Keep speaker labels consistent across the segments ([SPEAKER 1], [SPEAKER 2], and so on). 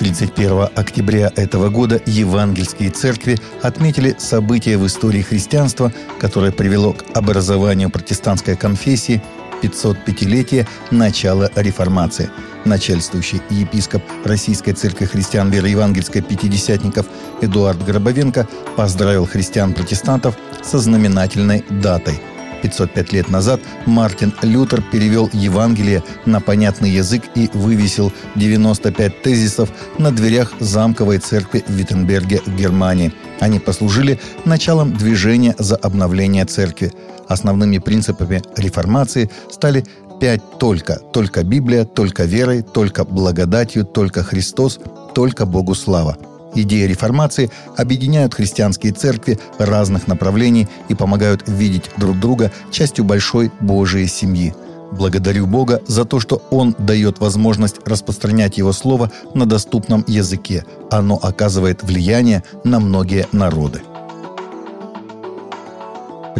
[SPEAKER 1] 31 октября этого года евангельские церкви отметили событие в истории христианства, которое привело к образованию протестантской конфессии 505-летие начала реформации. Начальствующий епископ Российской Церкви Христиан Веры Евангельской Пятидесятников Эдуард Гробовенко поздравил христиан-протестантов со знаменательной датой – 505 лет назад Мартин Лютер перевел Евангелие на понятный язык и вывесил 95 тезисов на дверях замковой церкви в Виттенберге Германии. Они послужили началом движения за обновление церкви. Основными принципами реформации стали пять «только». Только Библия, только верой, только благодатью, только Христос, только Богу слава – Идеи реформации объединяют христианские церкви разных направлений и помогают видеть друг друга частью большой Божией семьи. Благодарю Бога за то, что Он дает возможность распространять Его Слово на доступном языке. Оно оказывает влияние на многие народы.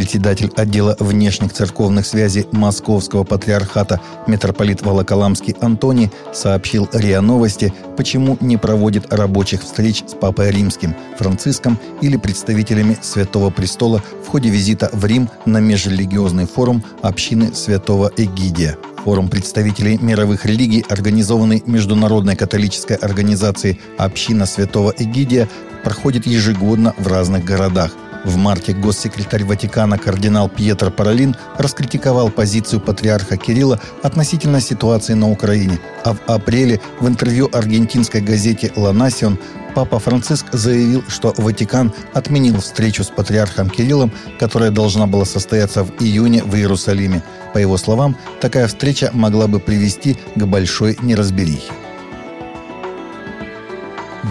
[SPEAKER 1] Председатель отдела внешних церковных связей Московского патриархата митрополит Волоколамский Антоний сообщил РИА Новости, почему не проводит рабочих встреч с Папой Римским, Франциском или представителями Святого Престола в ходе визита в Рим на межрелигиозный форум общины Святого Эгидия. Форум представителей мировых религий, организованный Международной католической организацией «Община Святого Эгидия», проходит ежегодно в разных городах – в марте госсекретарь Ватикана кардинал Пьетро Паралин раскритиковал позицию патриарха Кирилла относительно ситуации на Украине, а в апреле в интервью аргентинской газете «Ла Насион» Папа Франциск заявил, что Ватикан отменил встречу с патриархом Кириллом, которая должна была состояться в июне в Иерусалиме. По его словам, такая встреча могла бы привести к большой неразберихе.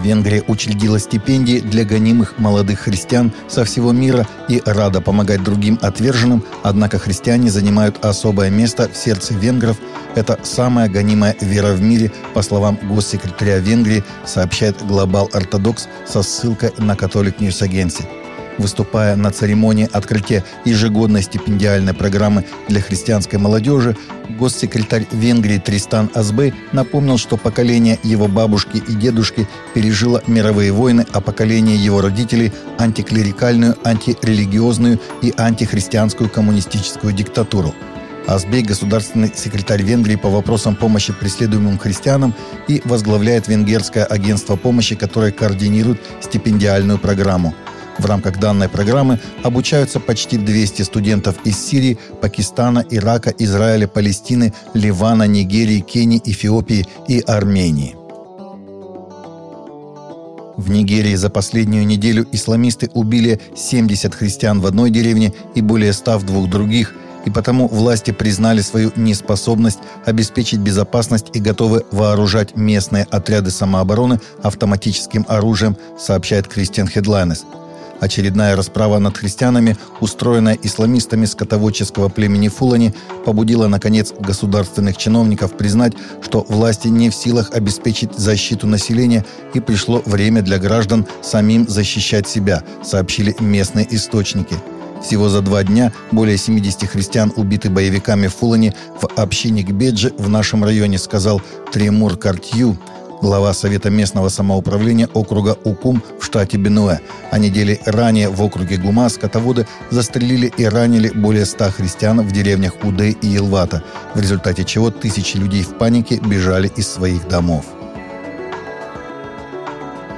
[SPEAKER 1] Венгрия учредила стипендии для гонимых молодых христиан со всего мира и рада помогать другим отверженным, однако христиане занимают особое место в сердце венгров. Это самая гонимая вера в мире, по словам госсекретаря Венгрии, сообщает Global Orthodox со ссылкой на Catholic News Agency выступая на церемонии открытия ежегодной стипендиальной программы для христианской молодежи, госсекретарь Венгрии Тристан Азбей напомнил, что поколение его бабушки и дедушки пережило мировые войны, а поколение его родителей – антиклерикальную, антирелигиозную и антихристианскую коммунистическую диктатуру. Азбей – государственный секретарь Венгрии по вопросам помощи преследуемым христианам и возглавляет Венгерское агентство помощи, которое координирует стипендиальную программу – в рамках данной программы обучаются почти 200 студентов из Сирии, Пакистана, Ирака, Израиля, Палестины, Ливана, Нигерии, Кении, Эфиопии и Армении. В Нигерии за последнюю неделю исламисты убили 70 христиан в одной деревне и более 100 в двух других, и потому власти признали свою неспособность обеспечить безопасность и готовы вооружать местные отряды самообороны автоматическим оружием, сообщает Кристиан Хедлайнес – Очередная расправа над христианами, устроенная исламистами скотоводческого племени Фулани, побудила, наконец, государственных чиновников признать, что власти не в силах обеспечить защиту населения и пришло время для граждан самим защищать себя, сообщили местные источники. Всего за два дня более 70 христиан убиты боевиками Фулани в общине Гбеджи в нашем районе, сказал Тремур Картью, глава Совета местного самоуправления округа Укум штате Бенуэ. А недели ранее в округе Гума скотоводы застрелили и ранили более ста христиан в деревнях Удей и Елвата, в результате чего тысячи людей в панике бежали из своих домов.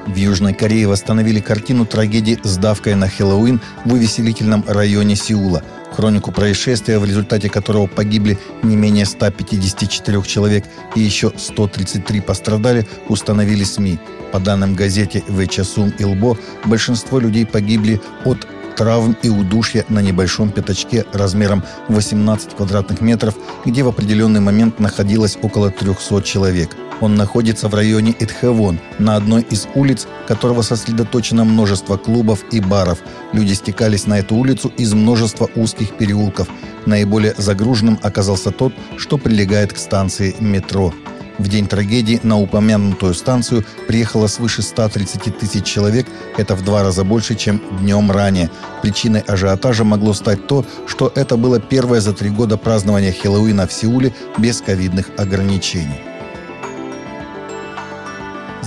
[SPEAKER 1] В Южной Корее восстановили картину трагедии с давкой на Хэллоуин в увеселительном районе Сеула – хронику происшествия, в результате которого погибли не менее 154 человек и еще 133 пострадали, установили СМИ. По данным газете «Вечасум Илбо», большинство людей погибли от травм и удушья на небольшом пятачке размером 18 квадратных метров, где в определенный момент находилось около 300 человек – он находится в районе Итхэвон, на одной из улиц, которого сосредоточено множество клубов и баров. Люди стекались на эту улицу из множества узких переулков. Наиболее загруженным оказался тот, что прилегает к станции метро. В день трагедии на упомянутую станцию приехало свыше 130 тысяч человек. Это в два раза больше, чем днем ранее. Причиной ажиотажа могло стать то, что это было первое за три года празднование Хэллоуина в Сеуле без ковидных ограничений.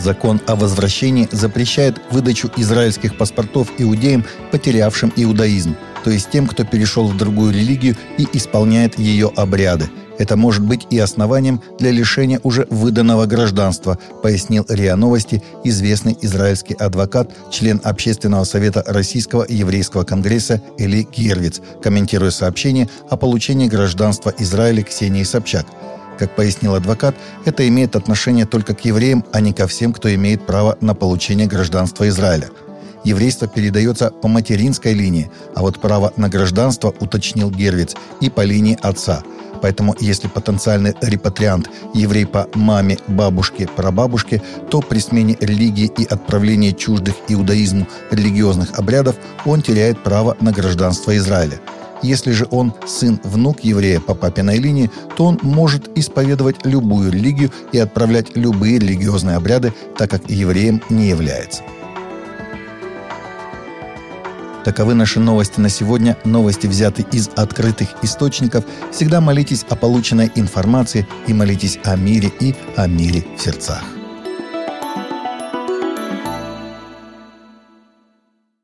[SPEAKER 1] Закон о возвращении запрещает выдачу израильских паспортов иудеям, потерявшим иудаизм, то есть тем, кто перешел в другую религию и исполняет ее обряды. Это может быть и основанием для лишения уже выданного гражданства, пояснил РИА Новости известный израильский адвокат, член Общественного совета Российского еврейского конгресса Эли Гервиц, комментируя сообщение о получении гражданства Израиля Ксении Собчак – как пояснил адвокат, это имеет отношение только к евреям, а не ко всем, кто имеет право на получение гражданства Израиля. Еврейство передается по материнской линии, а вот право на гражданство, уточнил Гервиц, и по линии отца. Поэтому если потенциальный репатриант – еврей по маме, бабушке, прабабушке, то при смене религии и отправлении чуждых иудаизму религиозных обрядов он теряет право на гражданство Израиля – если же он сын-внук еврея по папиной линии, то он может исповедовать любую религию и отправлять любые религиозные обряды, так как евреем не является. Таковы наши новости на сегодня. Новости взяты из открытых источников. Всегда молитесь о полученной информации и молитесь о мире и о мире в сердцах.